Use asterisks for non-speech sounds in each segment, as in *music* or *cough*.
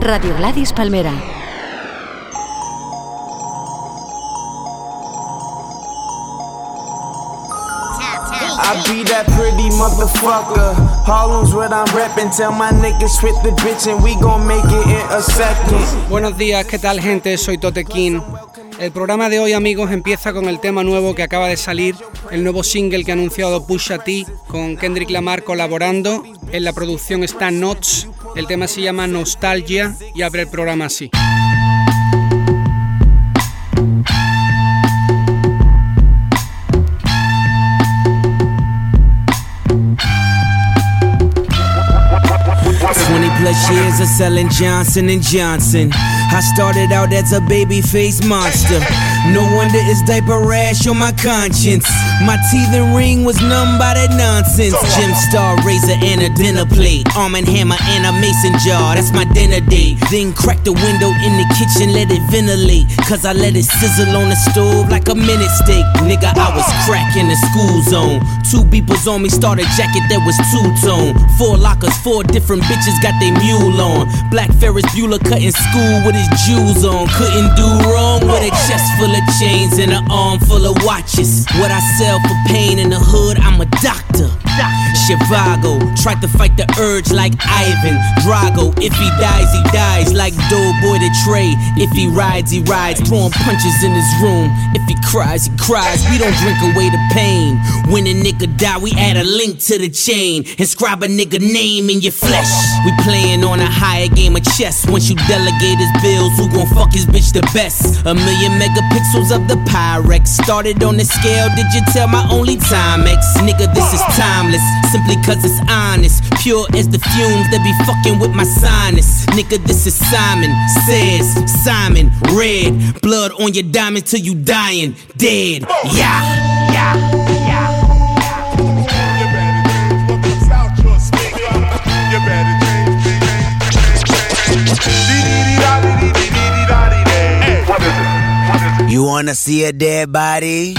Radio Gladys Palmera. I be that pretty motherfucker. Harlem's what I'm reppin'. Tell my niggas quit the bitch and we gon' make it in a second. Buenos días, ¿qué tal gente? Soy Tote King. El programa de hoy, amigos, empieza con el tema nuevo que acaba de salir, el nuevo single que ha anunciado Pusha T con Kendrick Lamar colaborando. En la producción está Notch. El tema se llama Nostalgia y abre el programa así. Plus years of selling Johnson and Johnson. I started out as a baby face monster. No wonder it's diaper rash on my conscience. My teeth and ring was numb by that nonsense. Gem Star razor and a dinner plate. Arm and hammer and a mason jar. That's my dinner date. Then crack the window in the kitchen, let it ventilate. Cause I let it sizzle on the stove like a minute steak. Nigga, I was cracking the school zone. Two beepers on me, started jacket that was two tone. Four lockers, four different bitches got they mule on. Black Ferris Bueller cutting school with his jewels on. Couldn't do wrong with a chest full of chains and an arm full of watches. What I sell for pain in the hood, I'm a doctor. Zhivago, tried to fight the urge like Ivan Drago. If he dies, he dies like Doughboy the Trey. If he rides, he rides, throwing punches in his room. If he cries, he cries. We don't drink away the pain. When a nigga die, we add a link to the chain. Inscribe a nigga name in your flesh. We playing on a higher game of chess. Once you delegate his bills, who gon' fuck his bitch the best? A million megapixels of the Pyrex. Started on the scale, did you tell my only Timex? Nigga, this is timeless. Simply cause it's honest. Pure as the fumes that be fucking with my sinus. Nigga, this is Simon Says, Simon Red. Blood on your diamond till you dying. Dead. Yeah, yeah, yeah. You wanna see a dead body?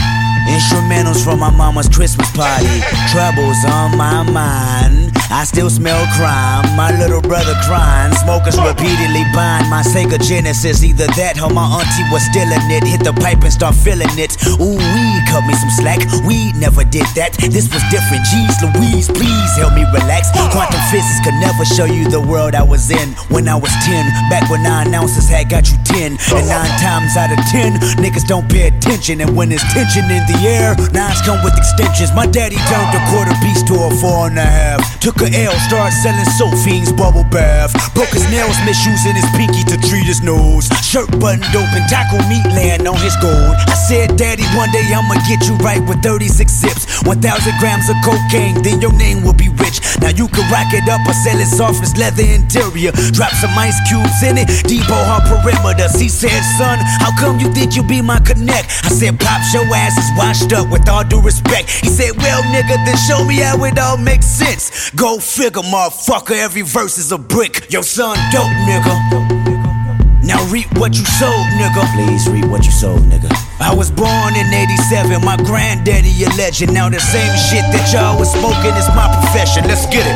Instrumentals from my mama's Christmas party. Troubles on my mind. I still smell crime. My little brother crying. Smokers repeatedly buying my Sega Genesis. Either that or my auntie was still in it. Hit the pipe and start feeling it. Ooh, we cut me some slack. We never did that. This was different. Jeez Louise, please help me relax. Quantum physics could never show you the world I was in when I was 10. Back when nine ounces had got you 10. And nine times out of 10, niggas don't pay attention. And when there's tension in the air, nines come with extensions. My daddy turned a quarter piece to a four and a half. Took a L, started selling soap fiends, bubble bath. Broke his nails, misusing his pinky to treat his nose. Shirt buttoned open, taco meat laying on his gold. I said, Daddy, one day I'ma get you right with 36 zips. 1,000 grams of cocaine, then your name will be rich. Now you can rack it up or sell it soft as leather interior. Drop some ice cubes in it, depot her perimeters. He said, Son, how come you think you be my connect? I said, Pops, your ass is washed up with all due respect. He said, Well, nigga, then show me how it all makes sense. Go figure, motherfucker, every verse is a brick. Your son dope, nigga. Now reap what you sowed, nigga. Please reap what you sowed, nigga. I was born in 87, my granddaddy a legend. Now the same shit that y'all was smoking is my profession. Let's get it.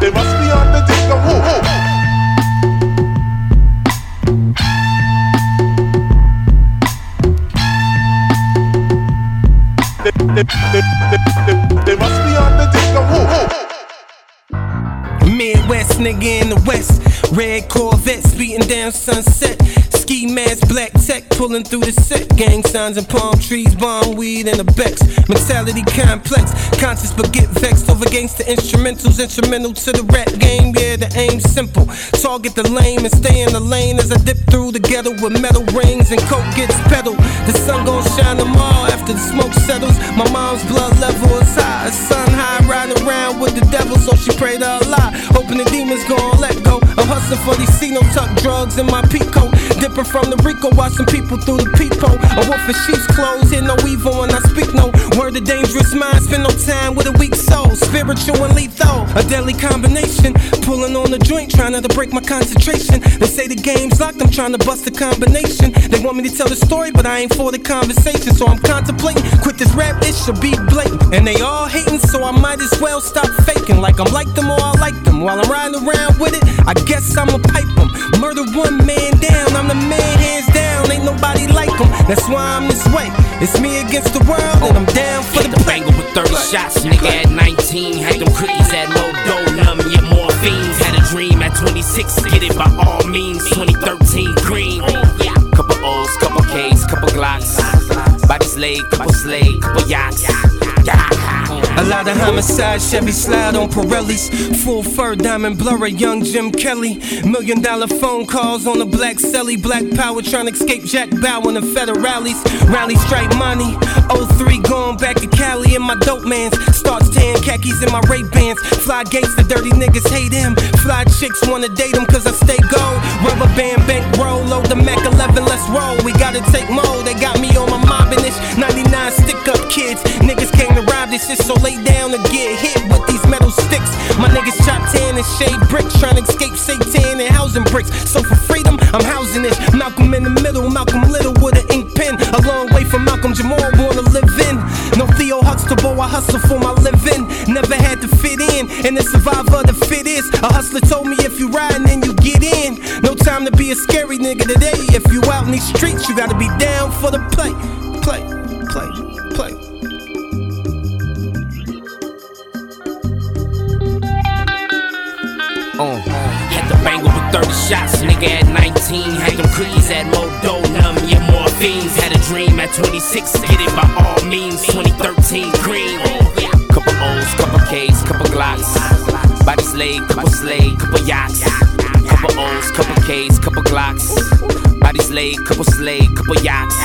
They must be on the dick of who? who? Midwest nigga in the West. Red Corvettes beating down sunset. Ski mask, black tech pulling through the set. Gang signs and palm trees, bomb weed and the Bex. Mentality complex, conscious but get vexed over gangsta instrumentals. Instrumental to the rap game, yeah, the aim simple. Target the lame and stay in the lane as I dip through the ghetto with metal rings and coke gets pedaled. The sun gon' shine tomorrow after the smoke settles. My mom's blood level is high. Sun high, riding around with the devil, so she prayed to Allah. Hoping the demons gon' let go. I'm hustling for these C no tuck drugs in my peak coat. From the Rico, watching people through the peephole. A wolf in sheep's clothes, hear no evil when I speak no word of dangerous minds. Spend no time with a weak soul, spiritual and lethal. A deadly combination, pulling on the joint, trying to break my concentration. They say the game's locked, I'm trying to bust the combination. They want me to tell the story, but I ain't for the conversation. So I'm contemplating, quit this rap, it should be blatant. And they all hating, so I might as well stop faking. Like I'm like them or I like them. While I'm riding around with it, I guess I'ma pipe them. Murder one man down, I'm the man hands down. Ain't nobody like them, that's why I'm this way. It's me against the world, and I'm down for the banger with 30 shots, nigga at 19. Had them cookies at no dough, numb your morphines. Had a dream at 26, get it by all means. 2013 green. Couple O's, couple K's, couple Glocks. Bodies laid, couple slay, couple yachts. A lot of homicides, Chevy slide on Pirellis. Full fur, diamond blurrer, young Jim Kelly. Million dollar phone calls on the black celly. Black power trying to escape Jack Bauer and the federales. Rally strike money. 03 going back to Cali and my dope mans. Starts tan khakis in my Ray Bans. Fly gates, the dirty niggas hate him. Fly chicks wanna date him cause I stay gold. Rubber band bank roll, load the Mac 11, let's roll. We gotta take more, they got me on my mobbing this. 99 stick up kids. Niggas came to rob this shit, so lay down and get hit with these metal sticks. My niggas chop tan and shade bricks, trying to escape Satan and housing bricks. So for freedom, I'm housing this. Malcolm in the middle, Malcolm Little with an ink pen. A long way from Malcolm Jamal, wanna live in. No Theo Huxtable, I hustle for my living. Never had to fit in, and the survivor of fit is. A hustler told me if you riding, then you get in. No time to be a scary nigga today. If you out in these streets, you gotta be down for the play, play, play, play. Uh, had the banger with 30 shots, nigga at 19. Had them cookies at Modo, numb your morphines. Had a dream at 26, get it by all means. 2013 green. Couple O's, couple K's, couple Glocks. Bodies laid, couple slay, couple yachts. Couple O's, couple K's, couple Glocks. Bodies laid, couple slay, couple yachts.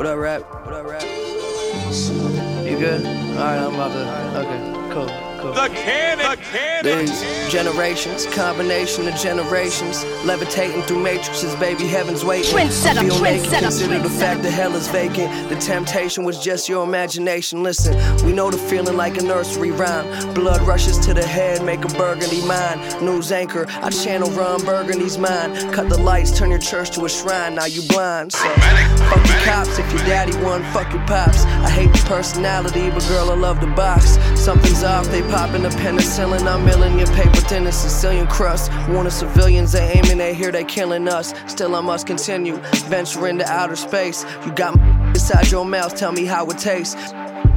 What up, rap? What up, rap? You good? Alright, I'm about to. Okay, cool, cool. The cannon, the cannon. These generations, combination of generations, levitating through matrices, baby, heaven's waiting. Trendsetter, Feel naked, trendsetter, consider the trendsetter. fact that hell is vacant. The temptation was just your imagination. Listen, we know the feeling like a nursery rhyme. Blood rushes to the head, make a burgundy mind. News anchor, I channel Ron Burgundy's mind. Cut the lights, turn your church to a shrine. Now you blind. So fuck your cops if your daddy won. Fuck your pops. I hate your personality, but girl, I love the box. Something's off, they popping the penicillin. I'm milling your paper thin as Sicilian crust. Warning civilians, they aiming, they hear they killing us. Still, I must continue. Venture into outer space. You got inside your mouth, tell me how it tastes.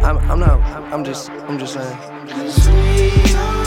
I'm, I'm not, I'm just, I'm just saying.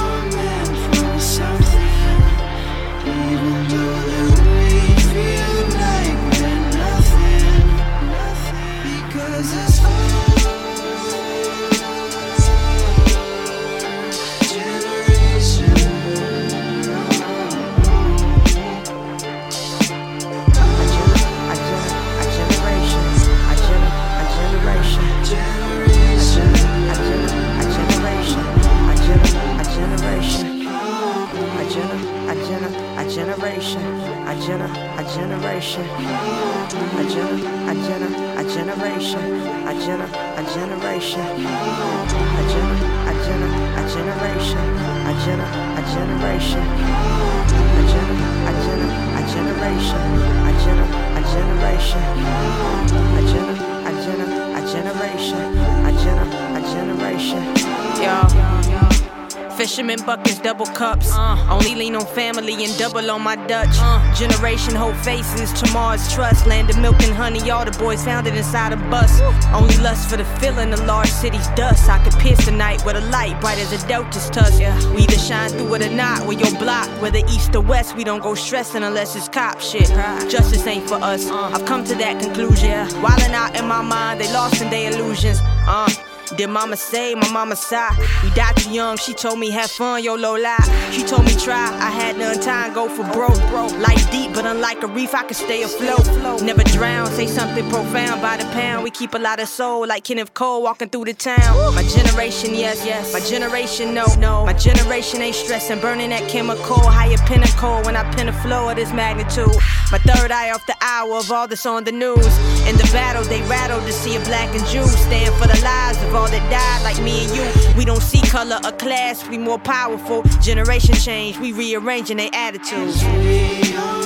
On my Dutch. Generation hope faces, tomorrow's trust. Land of milk and honey, all the boys found it inside a bus. Only lust for the feeling of large cities' dust. I could pierce the night with a light bright as a delta's tusk. We either shine through it or not. With your block, whether east or west, we don't go stressing unless it's cop shit. Justice ain't for us. I've come to that conclusion. Wildin' out in my mind, they lost in their illusions. Uh. Did mama say, my mama sigh? We died too young, she told me have fun, yo low lie. She told me try, I had none time, go for broke. Life deep, but unlike a reef, I can stay afloat. Never drown, say something profound by the pound. We keep a lot of soul, like Kenneth Cole walking through the town. My generation, yes, yes. My generation, no, no. My generation ain't stressing, burning that chemical. Higher pinnacle when I pin a flow of this magnitude. My third eye off the hour of all that's on the news. In the battle, they rattle to see a black and Jew stand for the lives of all that died, like me and you. We don't see color or class, we more powerful. Generation change, we rearranging their attitudes.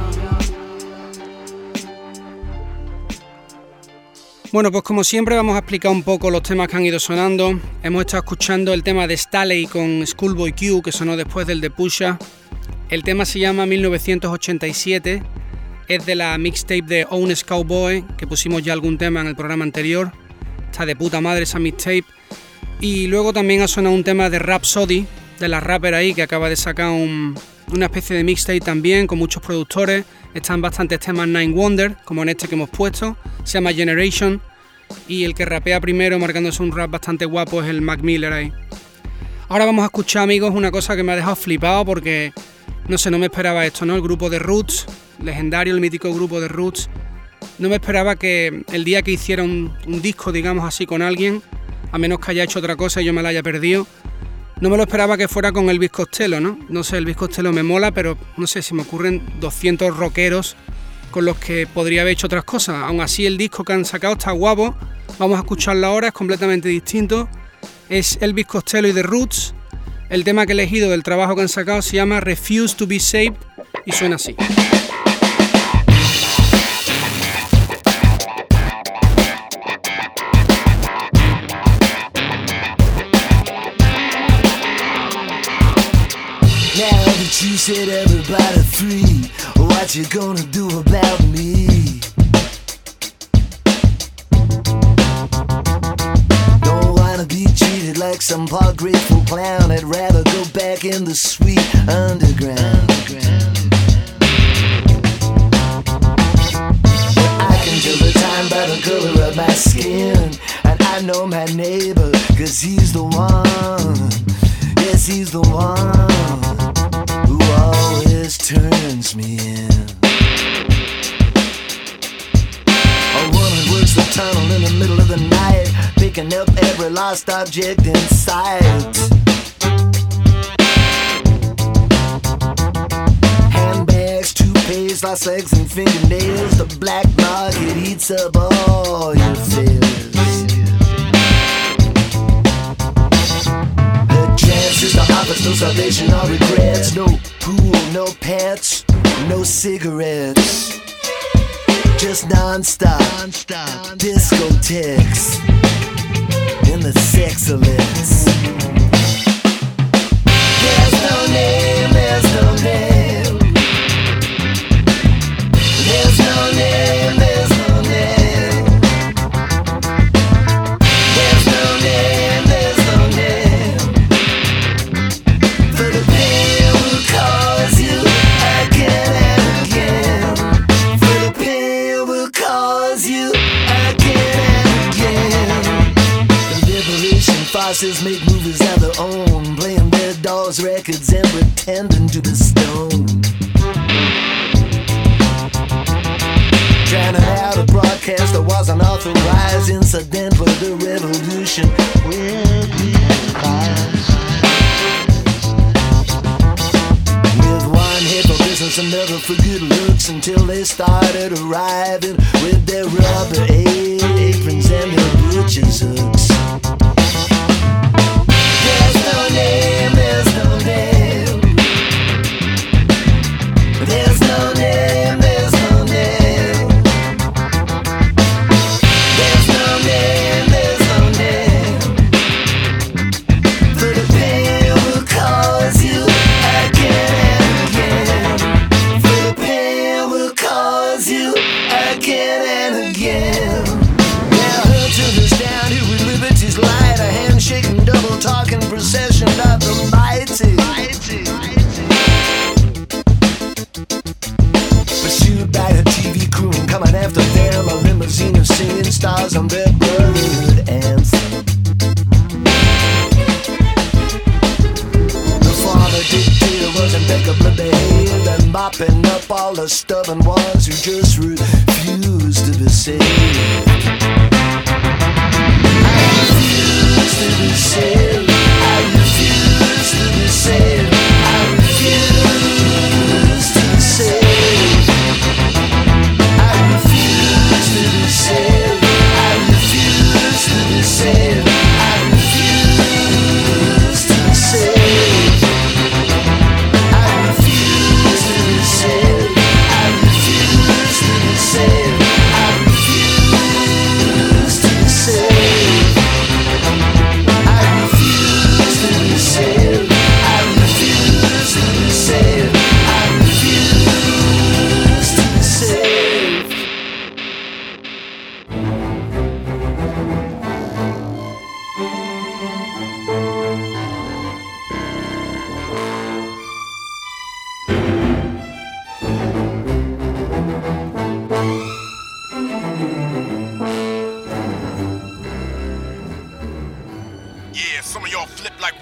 Bueno, pues como siempre vamos a explicar un poco los temas que han ido sonando. Hemos estado escuchando el tema de Staley con Schoolboy Q, que sonó después del de Pusha. El tema se llama 1987, es de la mixtape de Honest Cowboy, que pusimos ya algún tema en el programa anterior. Está de puta madre esa mixtape. Y luego también ha sonado un tema de Rhapsody, de la rapper ahí, que acaba de sacar una especie de mixtape también, con muchos productores. Están bastantes temas Nine Wonder, como en este que hemos puesto. Se llama Generation. Y el que rapea primero, marcándose un rap bastante guapo, es el Mac Miller ahí. Ahora vamos a escuchar, amigos, una cosa que me ha dejado flipado porque no sé, no me esperaba esto, ¿no? El grupo de Roots, legendario, el mítico grupo de Roots. No me esperaba que el día que hiciera un, disco, digamos así, con alguien, a menos que haya hecho otra cosa y yo me la haya perdido, no me lo esperaba que fuera con el Costello, ¿no? No sé, el Costello me mola, pero no sé, si me ocurren 200 rockeros con los que podría haber hecho otras cosas. Aún así, el disco que han sacado está guapo. Vamos a escucharlo ahora, es completamente distinto. Es Elvis Costello y The Roots. El tema que he elegido del trabajo que han sacado se llama Refuse to be Saved y suena así. Said everybody free, what you gonna do about me? Don't wanna be treated like some part grateful clown. I'd rather go back in the sweet underground. I can tell the time by the color of my skin. And I know my neighbor, cause he's the one. Yes, he's the one always turns me in. A woman works the tunnel in the middle of the night picking up every lost object in sight. Handbags, toothpaste, lost legs and fingernails. The black market eats up all your. The chances to office, no salvation or regrets. No pool, no pants, no cigarettes. Just non-stop, non-stop discotheques in the excellence. There's no name, there's no name. accident, for the revolution will be ours. With one hip for business, another for good looks until they started arriving with their rubber aprons and their butcher's hooks. There's no name.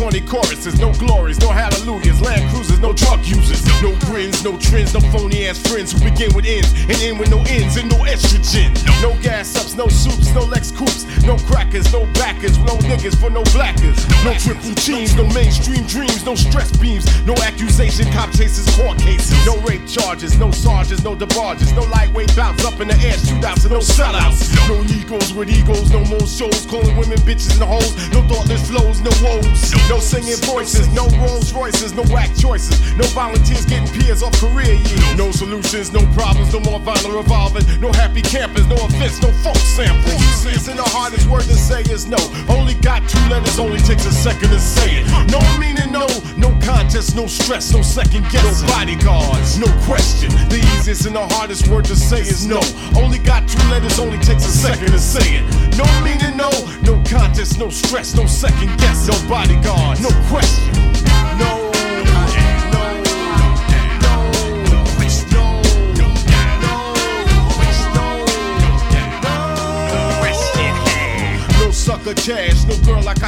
corny choruses, no glories, no hallelujahs, land cruisers, no truck users, no grins, no trends, no phony ass friends who begin with ends and end with no ends and no estrogen. No gas ups, no soups, no Lex coupes, no crackers, no backers, no niggas for no blackers, no triple teams, no mainstream dreams, no stress beams, no accusation, cop chases, court cases, no rape charges, no sergeants, no debarges, no lightweight bouts up in the air, shootouts and no sellouts, no egos with egos, no more shows, calling women bitches and hoes, no thoughtless flows, no woes, no singing voices, no Rolls Royces, no whack choices, no volunteers getting peers off career years, no solutions, no problems, no more violent revolving, no happy campers, no offense, no folk samples. Easiest and the hardest word to say is no. Only got two letters, only takes a second to say it. No meaning, no, no contest, no stress, no second guess, no bodyguards, no question. The easiest and the hardest word to say is no. Only got two letters, only takes a second to say it. No meaning, no, no contest, no stress, no second guess, no bodyguards, no question.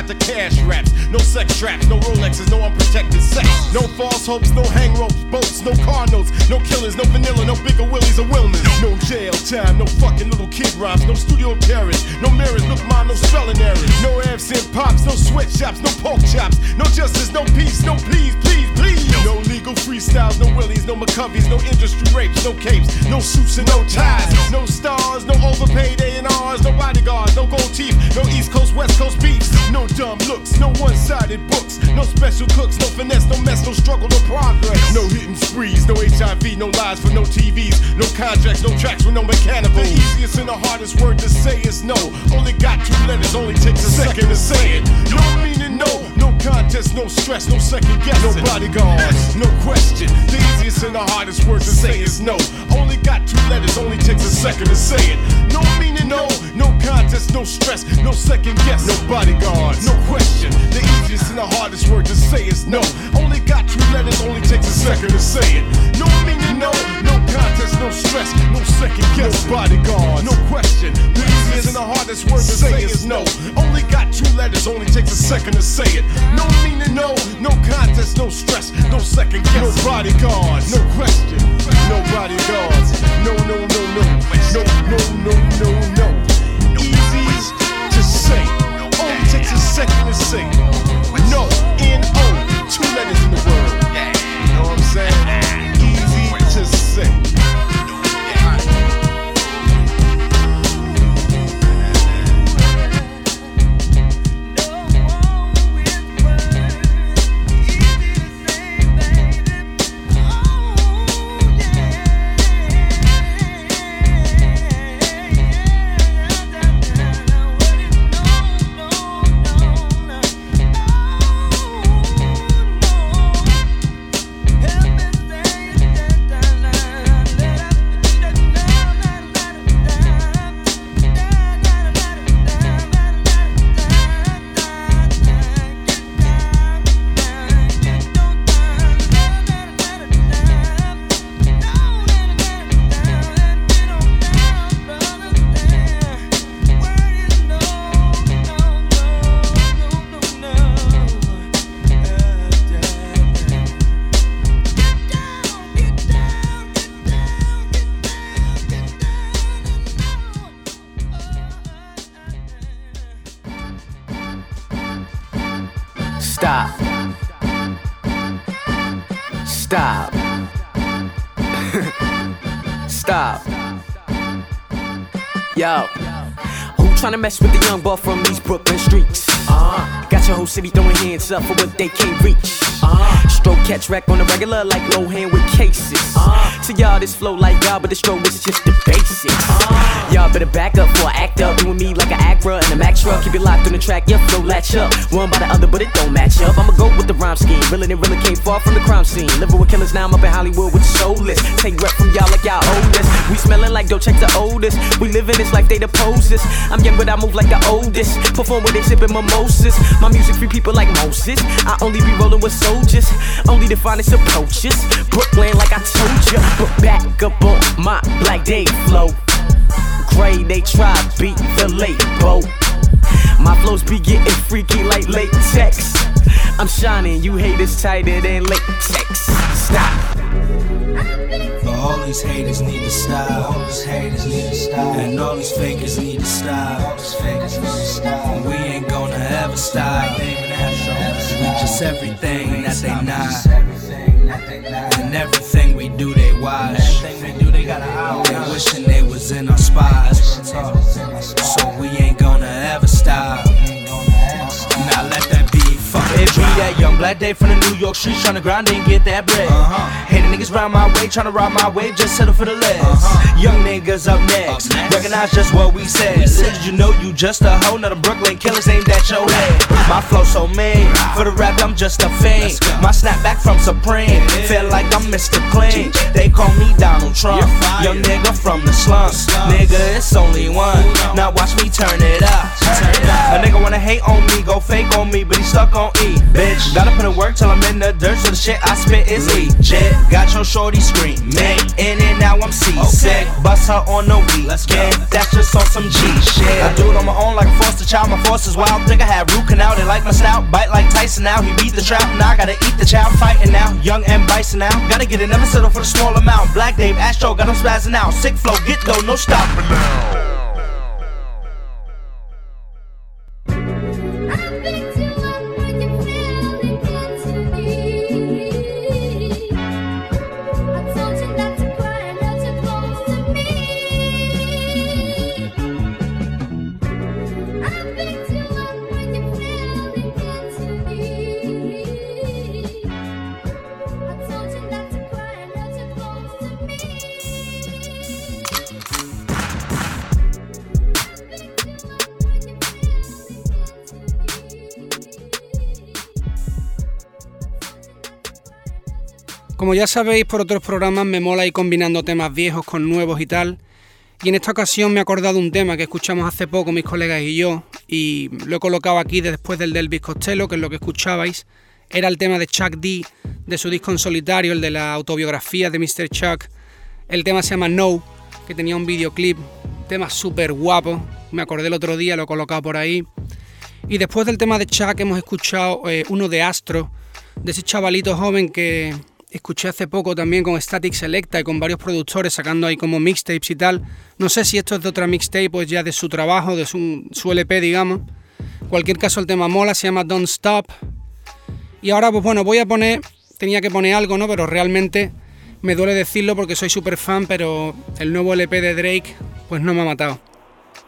The cash raps, no sex traps, no Rolexes, no unprotected sex, no false hopes, no hang ropes, boats, no car notes, no killers, no vanilla, no bigger willies or Wilmers, no jail time, no fucking little kid rhymes, no studio terrorists, no mirrors, look mine, no spelling errors, no absent pops, no sweatshops, no pork chops, no justice, no peace, no please, please, please, no legal freestyles, no willies, no McCoveys, no industry rapes, no capes, no suits and no ties, no stars, no overpaid A&Rs, no bodyguards, no gold teeth, no East Coast, West Coast beats, no dumb looks, no one-sided books, no special cooks, no finesse, no mess, no struggle, no progress, no hitting sprees, no HIV, no lies for no TVs, no contracts, no tracks with no mechanical. The easiest and the hardest word to say is no. Only got two letters, only takes a second to say it. No meaning no contest, no stress, no second guess, no bodyguards, no question. The easiest and the hardest word to say is no. Only got two letters, only takes a second to say it. No meaning no, no contest, no stress, no second guess, no bodyguards, no question. The easiest and the hardest word to say is no. Only got two letters, only takes a second to say it. No meaning no, no contest, no stress, no second guess. No bodyguard, no question. The easiest and the hardest word to say is no. Only got two letters, only takes a second to say it. No meaning no, no contest, no stress, no second guess. No bodyguard, no question. No bodyguards, no, no, no, no, no, no, no, no, no. Easy to say, young buck from these Brooklyn streets? Uh, got your whole city throwing hands up for what they can't reach. Uh, stroke catch wreck on the regular like low hand with cases. Uh, to y'all, this flow like y'all, but the stroke is just the basics. Uh, y'all better back up for act up. Doing me like an Acura and a Mack truck. Keep it locked on the track, your flow latch up. One by the other, but it don't match up. I'ma go with the rhyme scheme. Really and really came far from the crime scene. Living with killers now, I'm up in Hollywood with the soulless. Take rep from y'all like y'all oldest. We smelling like dough, check the oldest. We living this like they the poses. I'm young, but I move like the oldest. Perform where they sipping mimosas. My music free people like Moses. I only be rolling with soldiers. Only the finest approaches. Brooklyn, like I told ya. But back up on my Black Day flow. They try beat the label. My flows be getting freaky like latex. I'm shining, you haters tighter than latex. Stop. But all these haters need to stop. All these haters need to stop. And all these fakers need to stop. All these fakers need to stop. We ain't gonna ever stop. We just everything that they not. And everything we do, they watch. They wishing they was in our spots. So we ain't gonna ever stop. Be that young black day from the New York streets tryna grind and get that bread. Uh-huh. Hating niggas round my way, tryna ride my way, just settle for the less. Uh-huh. Young niggas up next, recognize just what we said. Little did you know you just a hoe, not a Brooklyn killers aimed at your head. My flow so mean, for the rap I'm just a fiend. My snapback from Supreme, feel like I'm Mr. Clean. They call me Donald Trump, young nigga from the slums. Nigga, it's only one. Now watch me turn it up. A nigga wanna hate on me, go fake on me, but he stuck on E. Bitch, gotta put in work till I'm in the dirt, so the shit I spit is legit. Got your shorty screaming, in and now I'm seasick. Bust her on the weekend, that's just on some G shit. I do it on my own like a foster child, my force is wild. Think I had root canal, they like my snout, bite like Tyson now. He beat the trap, now I gotta eat the child, fighting now. Young and bison now, gotta get it, never settle for the small amount. Black Dave, Astro, got him spazzing out. Sick flow, get though, no stopping now. Como ya sabéis por otros programas me mola ir combinando temas viejos con nuevos y tal. Y en esta ocasión me he acordado un tema que escuchamos hace poco mis colegas y yo y lo he colocado aquí después del del Costello, que es lo que escuchabais. Era el tema de Chuck D de su disco en solitario, el de la autobiografía de Mr. Chuck. El tema se llama No, que tenía un videoclip, tema súper guapo. Me acordé el otro día, lo he colocado por ahí. Y después del tema de Chuck hemos escuchado eh, uno de Astro, de ese chavalito joven que escuché hace poco también con Static Selecta y con varios productores sacando ahí como mixtapes y tal. No sé si esto es de otra mixtape o es ya de su trabajo, de su, LP, digamos. Cualquier caso, el tema mola, se llama Don't Stop. Y ahora, pues bueno, voy a poner, tenía que poner algo, ¿no? Pero realmente me duele decirlo porque soy súper fan, pero el nuevo LP de Drake, pues no me ha matado.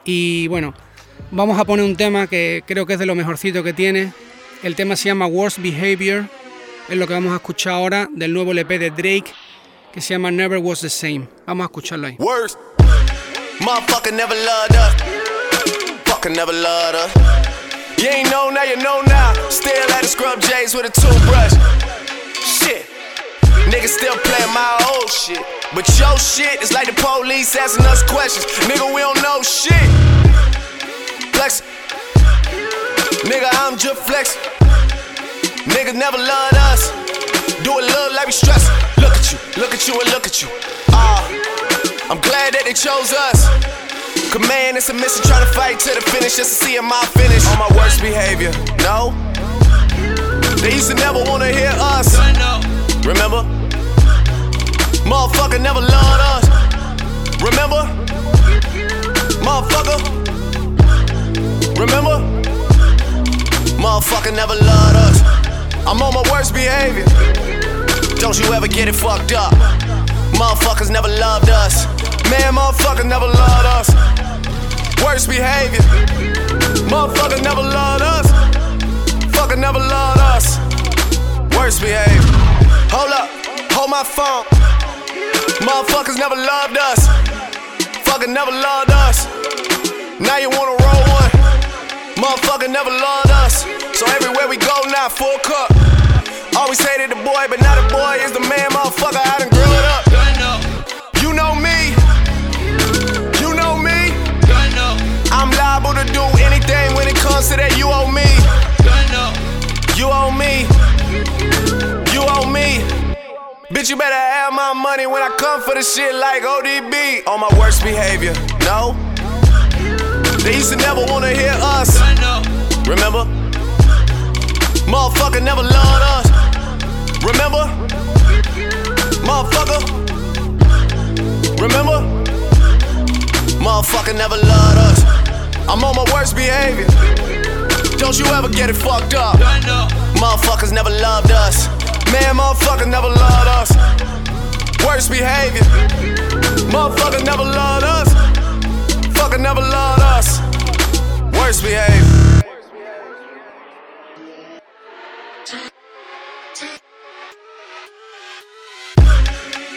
Y bueno, vamos a poner un tema que creo que es de lo mejorcito que tiene. El tema se llama Worst Behavior es lo que vamos a escuchar ahora del nuevo LP de Drake que se llama Never Was the Same. Vamos a escucharlo ahí. Worst. Motherfucker never loved us. Fucker never loved us. You ain't know now, you know now. Still at the scrub J's with a toothbrush. Shit. Niggas still playing my old shit. But your shit is like the police asking us questions. Nigga, we don't know shit. Flex. Nigga, I'm just flexing. Niggas never loved us. Do it look like we stress. Look at you, look at you, and look at you. Ah, uh, I'm glad that they chose us. Command and submission, trying to fight to the finish just to see my finish. On my worst behavior, no. They used to never wanna hear us. Remember? Motherfucker never loved us. Remember? Motherfucker. Remember? Motherfucker never loved us. I'm on my worst behavior. Don't you ever get it fucked up. Motherfuckers never loved us. Man, motherfuckers never loved us. Worst behavior. Motherfuckers never loved us. Fucker never loved us. Worst behavior. Hold up, hold my phone. Motherfuckers never loved us. Fucker never loved us. Now you wanna roll one. Motherfucker never loved us. So everywhere we go now, full cup. Always hated the boy, but now the boy is the man, motherfucker. I done grew it up. You know me. You know me. I'm liable to do anything when it comes to that. You owe me. You owe me. You owe me. Bitch, you better have my money when I come for the shit like ODB. On my worst behavior. No. They used to never wanna hear us. Remember? Motherfucker never loved us. Remember? Motherfucker. Remember? Motherfucker never loved us. I'm on my worst behavior. Don't you ever get it fucked up. Motherfuckers never loved us. Man, motherfucker never loved us. Worst behavior. Motherfucker never loved us. Fucker never loved us. Worst behavior.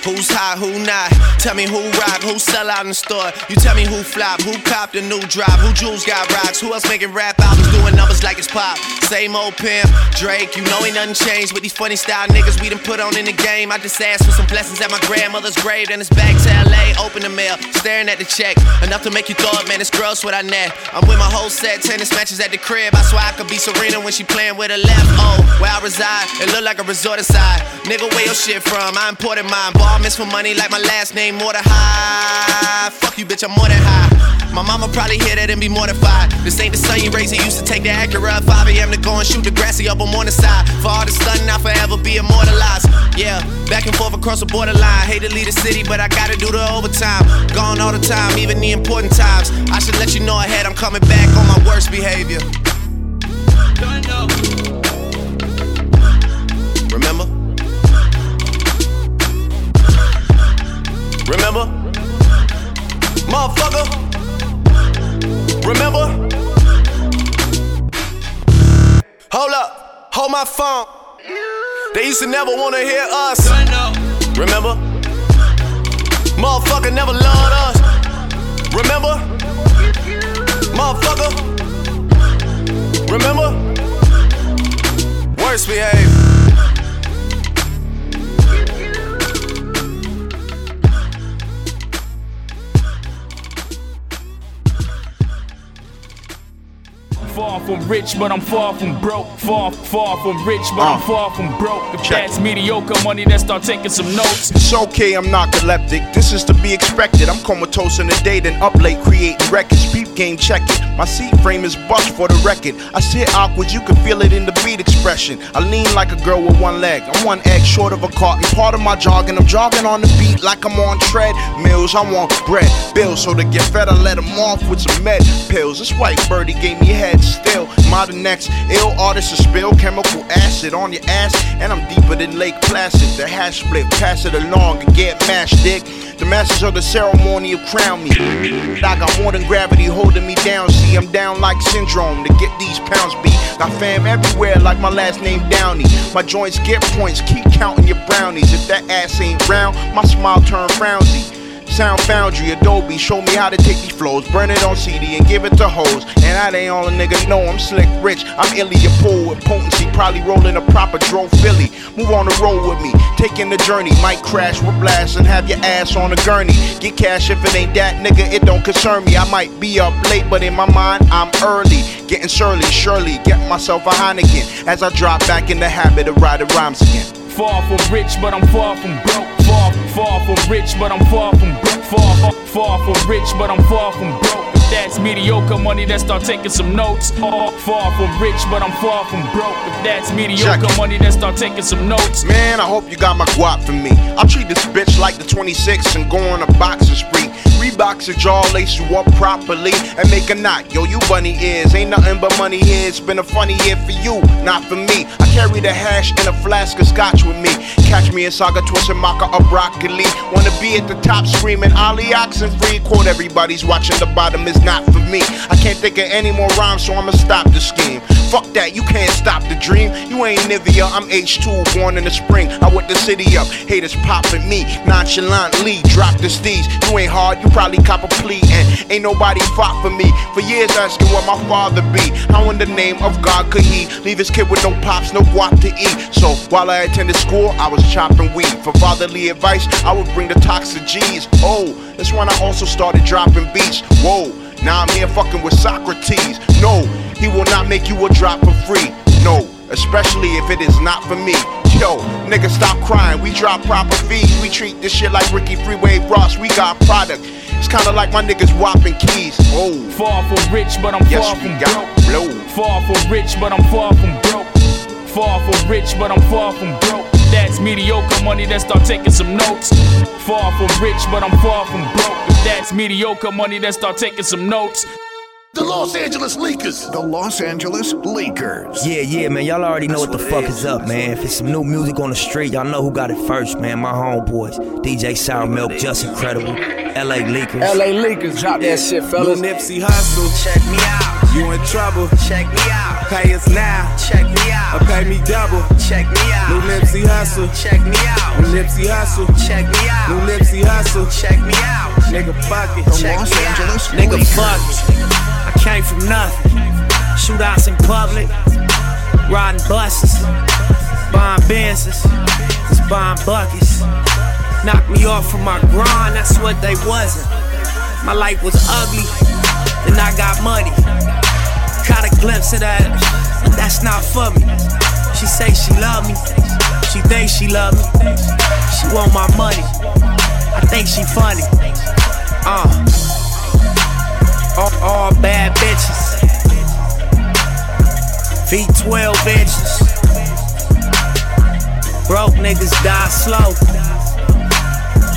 Who's hot, who not? Tell me who rock, who sell out in the store. You tell me who flop, who copped a new drop, who jewels got rocks, who else making rap albums doing numbers like it's pop. Same old pimp, Drake, you know ain't nothing changed with these funny style niggas we done put on in the game. I just asked for some blessings at my grandmother's grave, then it's back to LA, open the mail, staring at the check. Enough to make you throw thought, man, it's gross what I net. I'm with my whole set, tennis matches at the crib. I swear I could be Serena when she playing with her left. Oh, where I reside, it look like a resort inside. Nigga, where your shit from? I imported mine. Ball miss for money like my last name, more than high. Fuck you, bitch, I'm more than high. My mama probably hear that and be mortified. This ain't the son you raised, he used to take the Acura at 5 a.m. to go and shoot the grassy up on the side. For all the stunting, I'll forever be immortalized. Yeah, back and forth across the borderline. Hate to leave the city, but I gotta do the overtime. Gone all the time, even the important times. I should let you know ahead, I'm coming back on my worst behavior. Remember? Motherfucker. Remember? Hold up. Hold my phone. They used to never wanna hear us. Remember? Motherfucker never loved us. Remember? Motherfucker. Remember? Worst behavior. Far from rich, but I'm far from broke. Far, far from rich, but I'm Uh. far from broke. If Check that's mediocre money, then start taking some notes. It's okay, I'm narcoleptic. This is to be expected. I'm comatose in the day, then up late creating records. Peep game, check it. My seat frame is bust for the record. I sit awkward, you can feel it in the beat expression. I lean like a girl with one leg. I'm one egg short of a carton. Part of my jogging, I'm jogging on the beat like I'm on treadmills. I want bread, bills, so to get fed, I let them off with some med pills. This white birdie gave me head still. Modern next ill artist to spill chemical acid on your ass? And I'm deeper than Lake Placid. The hash split, pass it along and get mashed, dick. The masters of the ceremony of crown me. I got more than gravity holding me down. See, I'm down like syndrome to get these pounds beat. Got fam everywhere like my last name Downey. My joints get points, keep counting your brownies. If that ass ain't round, my smile turn frownsy. Sonic Foundry, Adobe, show me how to take these flows, burn it on CD and give it to hoes. And I ain't all a nigga know I'm slick rich. I'm illy a pool with potency, probably rolling a proper drove Philly. Move on the road with me, taking the journey. Might crash with blast and have your ass on a gurney. Get cash if it ain't that nigga, it don't concern me. I might be up late, but in my mind, I'm early. Getting surly, surely, get myself a Heineken as I drop back in the habit of writing rhymes again. Far from rich, but I'm far from broke. Far, far from rich, but I'm far from broke. Far, far from rich, but I'm far from broke. If that's mediocre money, then start taking some notes. Far, far from rich, but I'm far from broke. If that's mediocre money, uh, then start taking some notes. Man, I hope you got my guap for me. I'll treat this bitch like the 26 and go on a boxing spree. Reeboks a jaw, lace you up properly and make a knot. Yo, you bunny ears, ain't nothing but money here. It's been a funny year for you, not for me. I carry the hash in a flask of scotch with me. Catch me in Saga, Twist and Maca or broccoli. Wanna be at the top screaming, Ali oxen free. Quote everybody's watching the bottom is not for me. I can't think of any more rhymes, so I'ma stop the scheme. Fuck that, you can't stop the dream. You ain't Nivea, I'm H2, born in the spring. I went the city up, haters popping me nonchalantly. Drop the steez, you ain't hard, you probably cop a plea. And ain't nobody fought for me. For years asking what my father be. How in the name of God could he leave his kid with no pops, no guap to eat? So while I attended school, I was chopping weed. For fatherly advice, I would bring the toxic G's. Oh, that's when I also started dropping beats. Whoa. Now I'm here fucking with Saukrates. No, he will not make you a drop for free. No, especially if it is not for me. Yo, nigga, stop crying. We drop proper fees. We treat this shit like Ricky Freeway Ross. We got product. It's kinda like my niggas whopping keys. Oh, Far from rich, but I'm yes, far from broke. blow. Far from rich, but I'm far from broke. Far from rich, but I'm far from broke. If That's mediocre money, then start taking some notes. Far from rich, but I'm far from broke. If that's mediocre money, then start taking some notes. The Los Angeles Lakers. The Los Angeles Lakers. Yeah, yeah, man. Y'all already know what the fuck is up, man. If it's some new music on the street, y'all know who got it first, man. My homeboys. DJ Sour Milk, Justin Credible. LA Leakers. LA Leakers, drop that shit, fellas. New Nipsey Hussle. Check me out. You in trouble. Check me out. Pay us now. Check me out. Or pay me double. Check me out. New Nipsey Hussle. Check me out. New Nipsey Hussle. Check me out. New Nipsey Hussle. Check me out. Nigga, fuck it. Check me out. Nigga, fuck it. I came from nothing. Shootouts in public, riding buses, buying Benzes, just buying buckets. Knocked me off from my grind, that's what they wasn't. My life was ugly, then I got money. Caught a glimpse of that, but that's not for me. She say she love me, she think she love me. She want my money, I think she funny. Uh, all, all bad bitches. Feet 12 inches. Broke niggas die slow.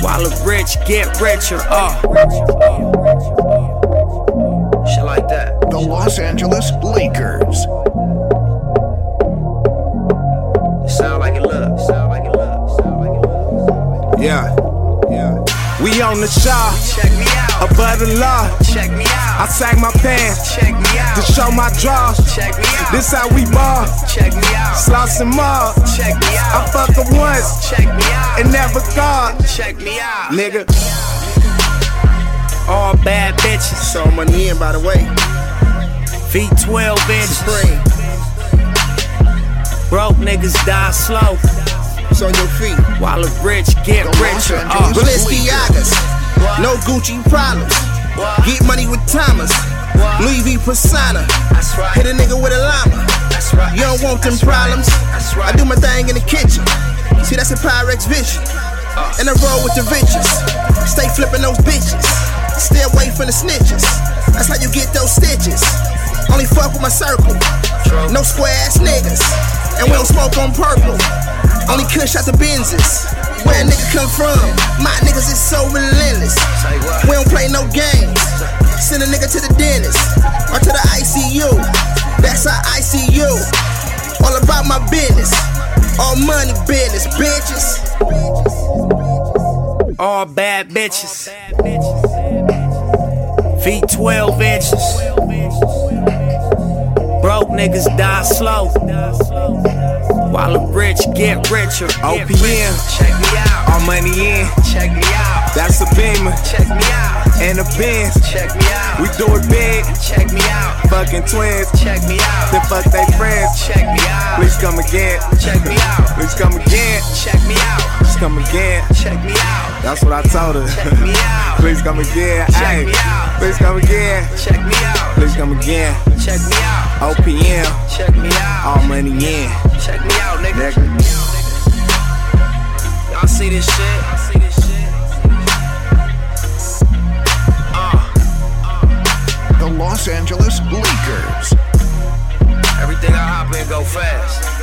While the rich get richer. Uh. Like it love. Yeah. Yeah. We on the shaw. Check me out. Above the law. Check me out. I sag my pants. Check me out. To show my draws. Check me out. This how we ball. Check me out. Sloss and mob. Check me I out. fuck her once. Check me out. And never thought. Check me out. Nigga. All bad bitches. So money in by the way. Feet 12 inches. Supreme. Broke niggas die slow. It's on your feet. While the rich get richer. Uh. Balenciagas. No Gucci problems. Get money with Thomas. Louis V persona. Hit a nigga with a llama. You don't want them problems. I do my thing in the kitchen. See, that's a Pyrex vision. And I roll with the riches. Stay flipping those bitches. Stay away from the snitches. That's how you get those stitches. Only fuck with my circle. No square ass niggas. And we don't smoke on purple. Only kush out the Benzes. Where a nigga come from? My niggas is so relentless. We don't play no games. Send a nigga to the dentist or to the ICU. That's our ICU. All about my business. All money business, bitches. All bad bitches. V12 inches. Broke niggas die slow. While the rich get richer. OPM. Check me out. All money in. Check me out. That's a beamer. Check me out. And a Benz. Check me out. We do it big. Check me out. Fucking twins. Check me out. Then fuck they friends. Check me out. Please come again. Check me out. Please come again. Check me out. Please come again. Check me out. That's what I told her. Check me out. Please come again. Check me out. Please come again. Check me out. Please come again. Check me out. OPM. Check me out. All money in. Check me out, nigga. Y'all see this shit? The Los Angeles Lakers. Everything I hop in go fast.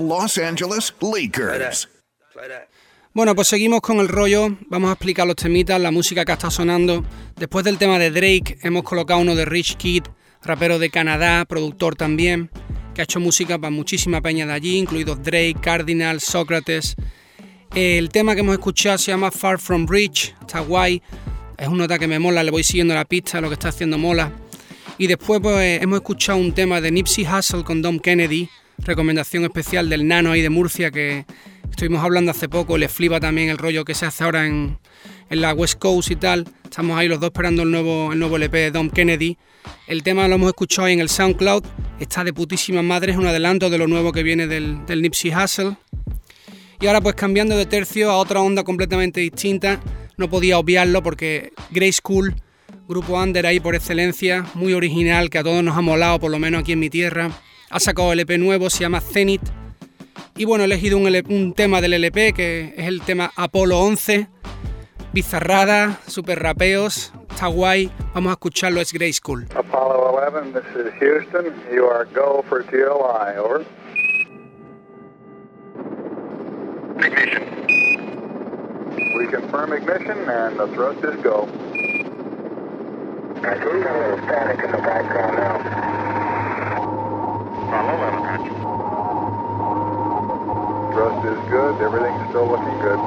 Los Angeles Lakers. Bueno, pues seguimos con el rollo. Vamos a explicar los temitas, la música que está sonando. Después del tema de Drake, hemos colocado uno de Rich Kid, rapero de Canadá, productor también, que ha hecho música para muchísima peña de allí, incluidos Drake, Cardinal, Sócrates. El tema que hemos escuchado se llama Far From Rich, está guay. Es una nota que me mola, le voy siguiendo la pista, lo que está haciendo mola. Y después pues, hemos escuchado un tema de Nipsey Hussle con Dom Kennedy, recomendación especial del nano ahí de Murcia que estuvimos hablando hace poco, le flipa también el rollo que se hace ahora en, en la West Coast y tal. Estamos ahí los dos esperando el nuevo, el nuevo LP de Dom Kennedy. El tema lo hemos escuchado ahí en el SoundCloud, está de putísima madre, es un adelanto de lo nuevo que viene del, del Nipsey Hussle. Y ahora pues cambiando de tercio a otra onda completamente distinta, no podía obviarlo porque Grey School, grupo under ahí por excelencia, muy original, que a todos nos ha molado, por lo menos aquí en mi tierra, ha sacado el EP nuevo, se llama Zenith. Y bueno, he elegido un, LP un tema del LP que es el tema Apolo 11, bizarrada, super rapeos, está guay, vamos a escucharlo, es Grey School. Apollo 11, this is Houston. You are go for GLI, over. Ignition. We confirm ignition and the thrust is go. We got a little static in the background now. Apollo 11, Roger. Thrust is good, everything's still looking good.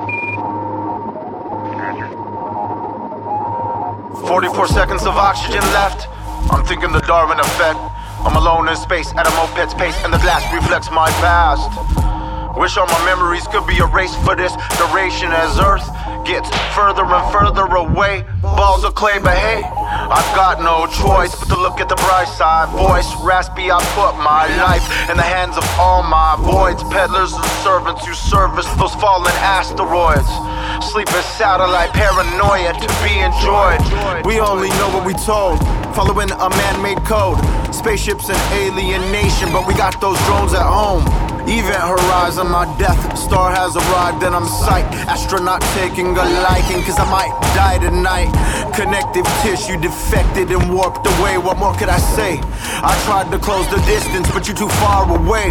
44 seconds of oxygen left. I'm thinking the Darwin effect. I'm alone in space at a moped's pace, and the glass reflects my past. Wish all my memories could be erased for this duration as Earth gets further and further away. Balls of clay, but hey, I've got no choice but to look at the bright side. Voice raspy, I put my life in the hands of all my voids. Peddlers and servants who service those fallen asteroids. Sleeping satellite paranoia to be enjoyed. We only know what we told, following a man made code. Spaceships and alienation, but we got those drones at home. Event horizon, my death star has arrived and I'm psyched. Astronaut taking a liking, cause I might die tonight. Connective tissue defected and warped away. What more could I say? I tried to close the distance, but you're too far away.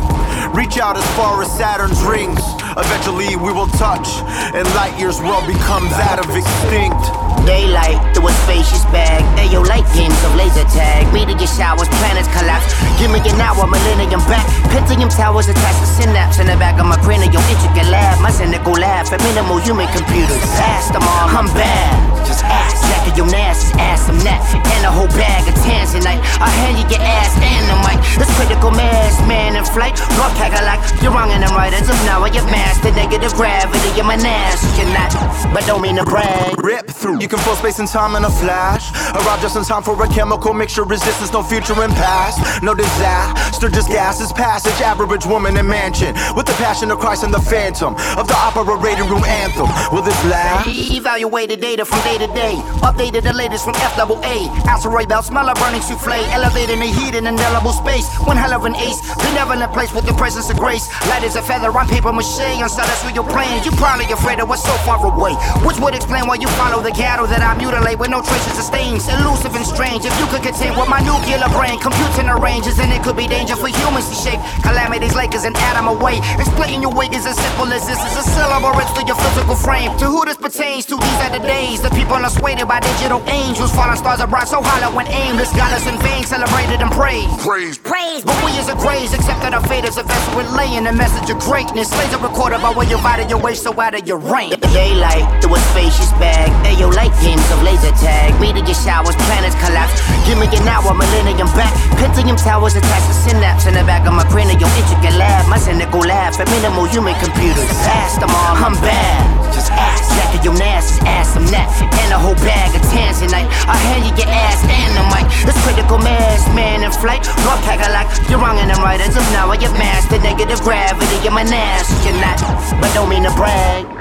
Reach out as far as Saturn's rings. Eventually we will touch, and light years will become that of extinct. Daylight through a spacious bag. Ayo, light games of laser tag. Meteor showers, planets collapse. Give me an hour, millennium back. Pentium towers attached to synapse in the back of my cranium. Intricate lab, my cynical laugh at minimal human computers. Past them all, I'm bad. Just ask Jack of your nasty ass some that. And a whole bag of Tanzanite. I hand you your ass and the mic. This critical mass, man in flight. Blood packer like you're wrong and I'm right. As of now, I get master negative gravity nasty. You're not, but don't mean to brag. Rip through. You can fill space and time in a flash. Arrive just in time for a chemical mixture. Resistance, no future and past. No disaster, just gases passage. Average woman in mansion. With the passion of Christ and the phantom. Of the opera operating room anthem. Will this last? Evaluated data from day to day. Updated the latest from F double A. Asteroid belt, smell a burning souffle. Elevating the heat in indelible space. One hell of an ace. Benevolent place with the presence of grace. Light as a feather on paper mache. Until that's where you're playing. You probably afraid of what's so far away. Which would explain why you follow the cattle that I mutilate with no traces of stains. Elusive and strange. If you could contend with my nuclear brain, computing arranges, and it could be danger for humans to shape. Calamities like as an atom away. Explaining your wig is as simple as this is a syllable rich to your physical frame. To who this pertains to, these are the days. The people are swayed by digital angels. Falling stars are bright, so hollow and aimless. Godless in vain, celebrated and praised. Praise, praise. But we as a graze, except that our fate is a vessel with laying a message of greatness. Laser recorder by where you're out of your way, so out of your range. Daylight through a spacious bag. Ayo, games of laser tag. Meteor showers, planets collapse. Give me an hour, millennium back. Pentium towers attached to synapse in the back of my cranium. Intricate lab, my cynical lab for minimal human computers. Past them all, I'm bad. Just ask Jack of your nasty ass, I'm that. And a whole bag of Tanzanite. I hand you your ass and the mic. This critical mass, man in flight. Rock packer like you're wrong and I'm right. As of now, I get master negative gravity nasty. You're not, but don't mean to brag.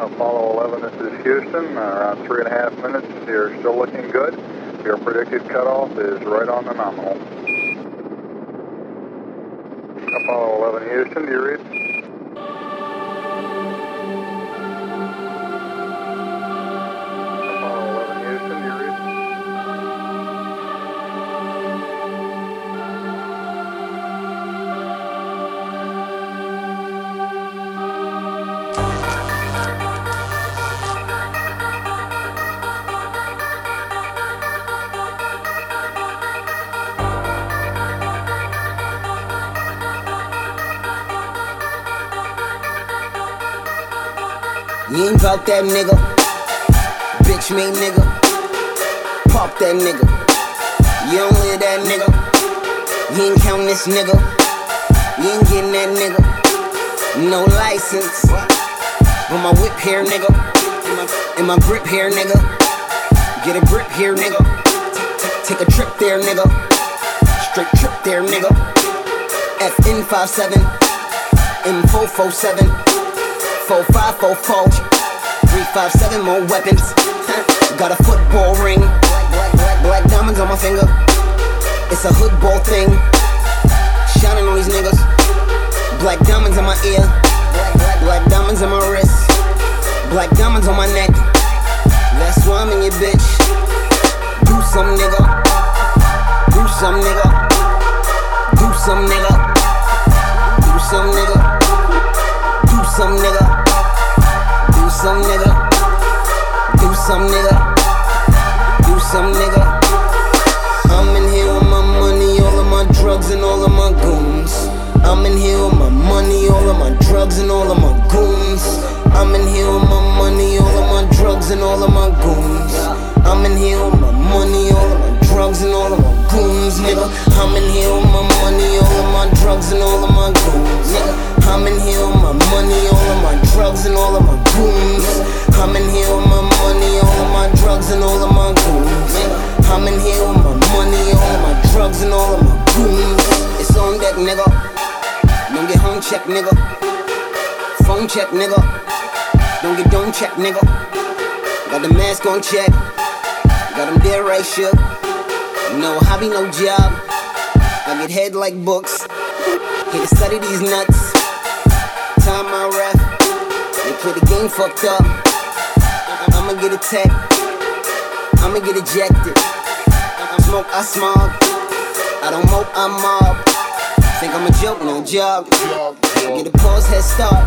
Apollo 11, this is Houston. Uh, around three and a half minutes. You're still looking good. Your predicted cutoff is right on the nominal. Apollo 11, Houston, do you read? You ain't bout that nigga. Bitch me nigga. Pop that nigga. You don't live that nigga. You ain't counting this nigga. You ain't getting that nigga. No license. On my whip here, nigga. In my grip here, nigga. Get a grip here, nigga. Take a trip there, nigga. Straight trip there, nigga. FN57. M447. 4544 357 more weapons. Got a football ring. Black black, black diamonds on my finger. It's a hood ball thing. Shining on these niggas. Black diamonds in my ear. Black diamonds in my wrist. Black diamonds on my neck. That's why I'm in your bitch. Do some nigga. Do some nigga. Do some nigga. Do some nigga. Do some nigga some nigga Do some nigga I'm in here with my money, all of my drugs and all of my goons I'm in here with my money, all of my drugs and all of my goons I'm in here with my money, all of my drugs and all of my goons I'm in here with my money, all of my drugs and all of my goons, nigga. I'm in here with my money, all of my drugs and all of my goons, nigga. I'm in here with my money, all of my drugs and all of my goons. I'm in here with my drugs and all of my goons. I'm in here with my money, all my drugs and all of my goons. It's on deck, nigga. Don't get home check, nigga. Phone check, nigga. Don't get dome check, nigga. Got the mask on check. Got them there right shook. No hobby, no job. I get head like books. Here to study these nuts. Time my ref. They play the game fucked up. I- I'ma get attacked. I'ma get ejected. I smoke, I smog. I don't mope, I mob. Think I'm a joke, no job. Get a pause, head start.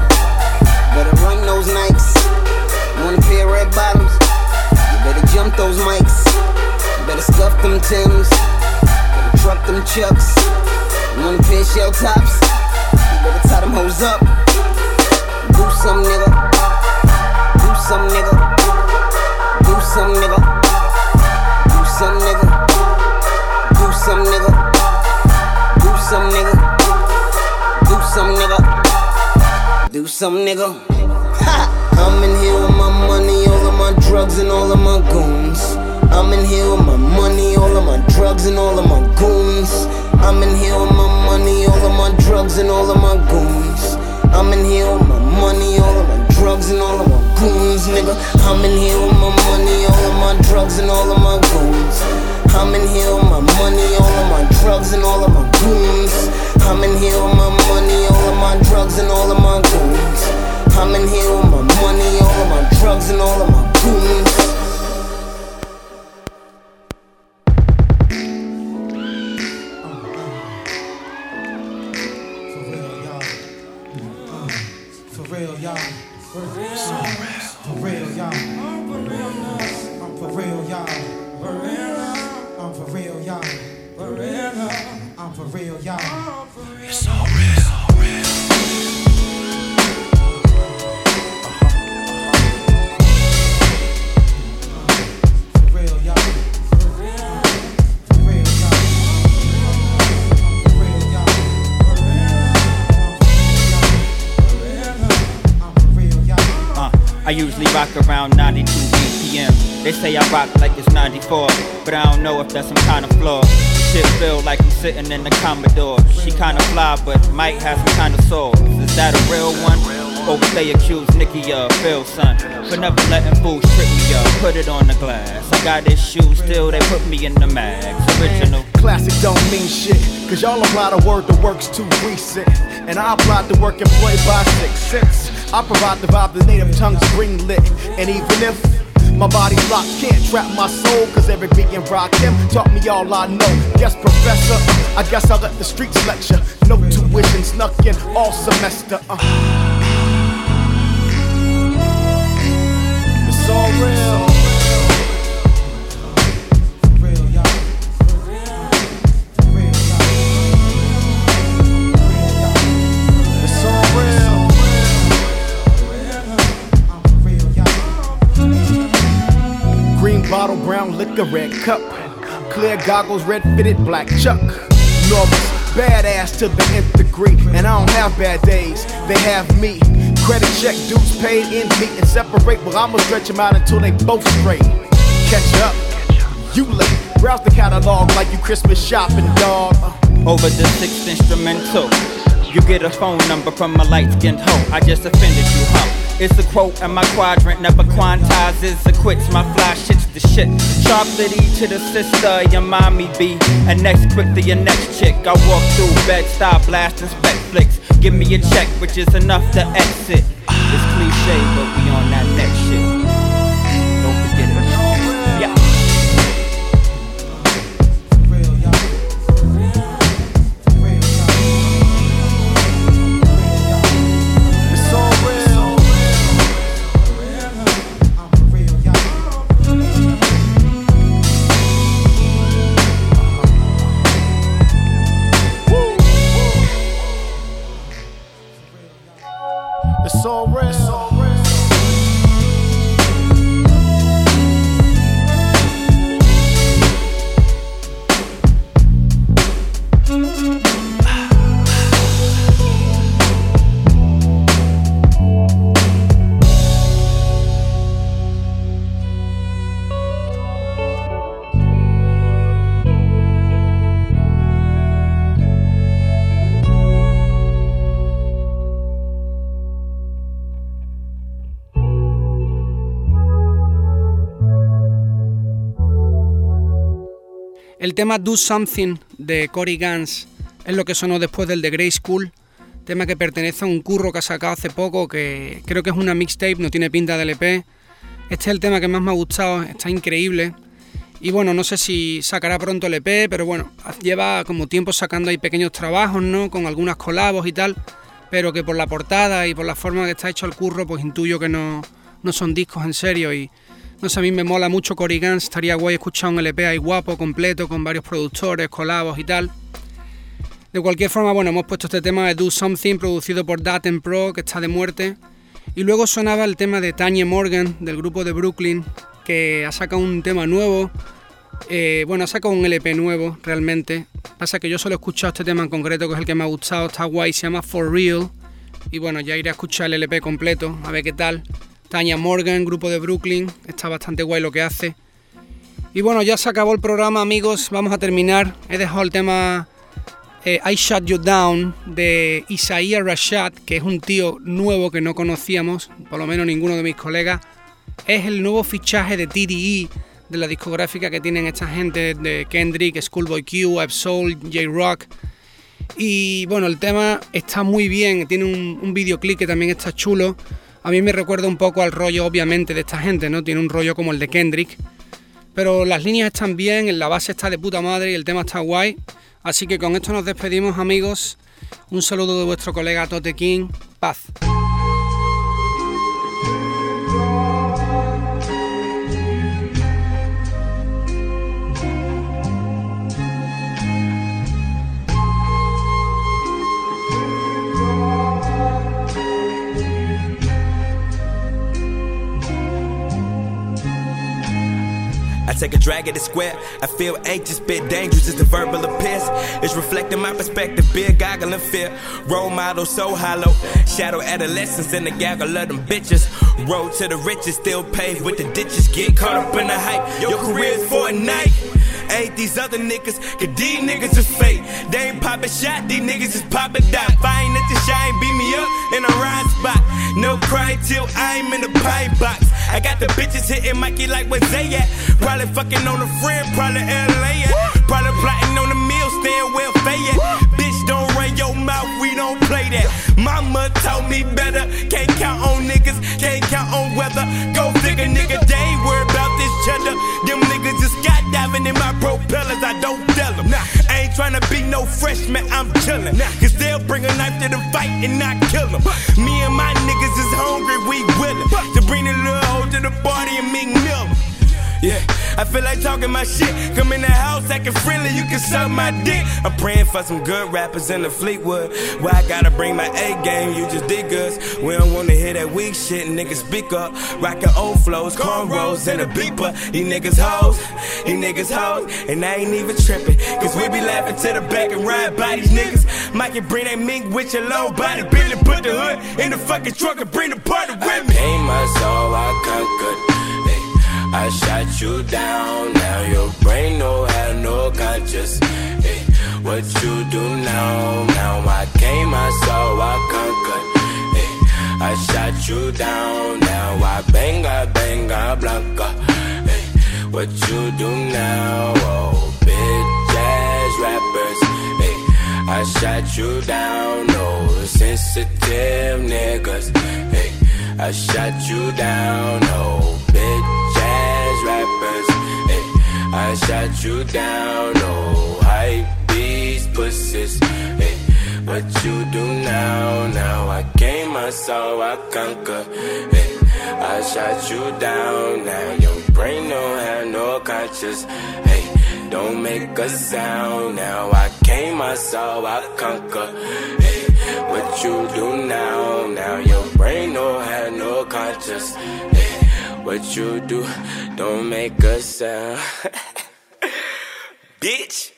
Better run those Nikes. Want a pair red bottoms? You better jump those mics. You better scuff them Tims. Better truck them Chucks. Want a pair shell tops? You better tie them hoes up. Do some nigga. Do some nigga. Do some nigga. Do some nigga. Do some nigga. Do some nigga. Do some nigga. Do some nigga. I'm in here with my money, all of my drugs and all of my goons. I'm in here with my money, all of my drugs and all of my goons. I'm in here with my money, all of my drugs and all of my goons. I'm in here with my money, all of my drugs and all of my goons, nigga. I'm in here with my money, all of my drugs and all of my goons. I'm in here with my money, all of my drugs and all of my goons. Sitting in the Commodore. She kinda fly, but might have some kind of soul. Is that a real one? Or would they accuse Nikki of son? For never letting fools trick me up. Put it on the glass. I got issues, still they put me in the mags. Original. Classic don't mean shit, cause y'all apply the word the work's too recent. And I applied the work employed by six cents. I provide the vibe the native tongues green lit. And even if my body's locked, can't trap my soul, cause every and rock him taught me all I know. Yes, professor, I guess I'll let the streets lecture. No tuition snuck in all semester. Uh. It's all real. Cup. Clear goggles, red fitted, black chuck. Normal, badass to the nth degree. And I don't have bad days, they have me. Credit check, dues paid, in meet and separate. Well, I'ma stretch them out until they both straight. Catch up, you late. Browse the catalog like you Christmas shopping, dog. Uh. Over the sixth instrumental. You get a phone number from a light skinned hoe. I just offended you? It's a quote, and my quadrant never quantizes or quits. My fly shit's the shit. Chocolatey to the sister, your mommy be. And next quick to your next chick. I walk through bed, style blasting spec flicks. Give me a check, which is enough to exit. It's cliche, but we on that El tema Do Something de Cory Gans es lo que sonó después del de Grey School, tema que pertenece a un curro que ha sacado hace poco, que creo que es una mixtape, no tiene pinta de LP. Este es el tema que más me ha gustado, está increíble. Y bueno, no sé si sacará pronto el EP, pero bueno, lleva como tiempo sacando ahí pequeños trabajos, ¿no? Con algunas colabos y tal, pero que por la portada y por la forma que está hecho el curro, pues intuyo que no, no son discos en serio y no sé, a mí me mola mucho Cory Gans, estaría guay escuchar un LP ahí guapo, completo, con varios productores, colabos y tal. De cualquier forma, bueno, hemos puesto este tema de Do Something, producido por Daten Pro, que está de muerte. Y luego sonaba el tema de Tanya Morgan del grupo de Brooklyn, que ha sacado un tema nuevo. Eh, bueno, ha sacado un LP nuevo realmente. Pasa que yo solo he escuchado este tema en concreto, que es el que me ha gustado, está guay, se llama For Real. Y bueno, ya iré a escuchar el LP completo, a ver qué tal. Tanya Morgan, grupo de Brooklyn, está bastante guay lo que hace. Y bueno, ya se acabó el programa, amigos. Vamos a terminar. He dejado el tema eh, I Shut You Down de Isaiah Rashad, que es un tío nuevo que no conocíamos, por lo menos ninguno de mis colegas. Es el nuevo fichaje de TDE, de la discográfica que tienen esta gente de Kendrick, Schoolboy Q, Soul, J-Rock. Y bueno, el tema está muy bien, tiene un, un videoclip que también está chulo. A mí me recuerda un poco al rollo, obviamente, de esta gente, ¿no? Tiene un rollo como el de Kendrick. Pero las líneas están bien, la base está de puta madre y el tema está guay. Así que con esto nos despedimos amigos. Un saludo de vuestro colega Tote King. Paz. Take a drag at the square. I feel anxious, bit dangerous as the verbal appears. It's reflecting my perspective, beer goggle and fear. Role model so hollow. Shadow adolescence in the gaggle of them bitches. Road to the riches, still paved with the ditches. Get caught up in the hype. Your career's for a night. Ain't these other niggas, cause these niggas is fake. They ain't poppin' shot, these niggas is poppin' dot. If I ain't at the shine, beat me up in a rhyme spot. No cry till I'm in the pine box. I got the bitches hitting Mikey like where they at. Probably fucking on a friend, probably LA at. Probably plotting on the meal, staying well fed. Don't your mouth, we don't play that. Mama told me better, can't count on niggas, can't count on weather. Go figure, nigga, they ain't worried about this cheddar. Them niggas just got diving in my propellers, I don't tell them. I ain't tryna be no freshman, I'm chillin'. Cause they'll bring a knife to the fight and not kill them. Me and my niggas is hungry, we willin' to bring the little hoe to the party and make milk. Yeah, I feel like talking my shit. Come in the house acting friendly, you can suck my dick. I'm praying for some good rappers in the Fleetwood. Why I gotta bring my A game, you just dig us. We don't wanna hear that weak shit, niggas speak up. Rockin' old flows, cornrows, and a beeper. These niggas hoes, these niggas hoes, and I ain't even trippin'. Cause we be laughing to the back and ride by these niggas. Might can bring that mink with your low body. Billy put the hood in the fucking trunk and bring the party with me. Pain my soul, I conquered. I shot you down, now your brain no have no conscience. Hey, what you do now? Now I came, I saw, I conquered. Hey, I shot you down, now I bang, I bang, I blanca. Hey, what you do now? Oh, bitch ass rappers. Hey, I shot you down, no sensitive niggas. Hey, I shot you down, no bitch I shot you down, oh hype beast pussies. Hey, what you do now? Now I came, I saw, I conquer. Hey, I shot you down, now your brain don't have no conscience. Hey, don't make a sound. Now I came, I saw, I conquer. Hey, what you do now? Now your brain don't have no conscience. Hey, what you do? Don't make uh, a *laughs* sound. Bitch.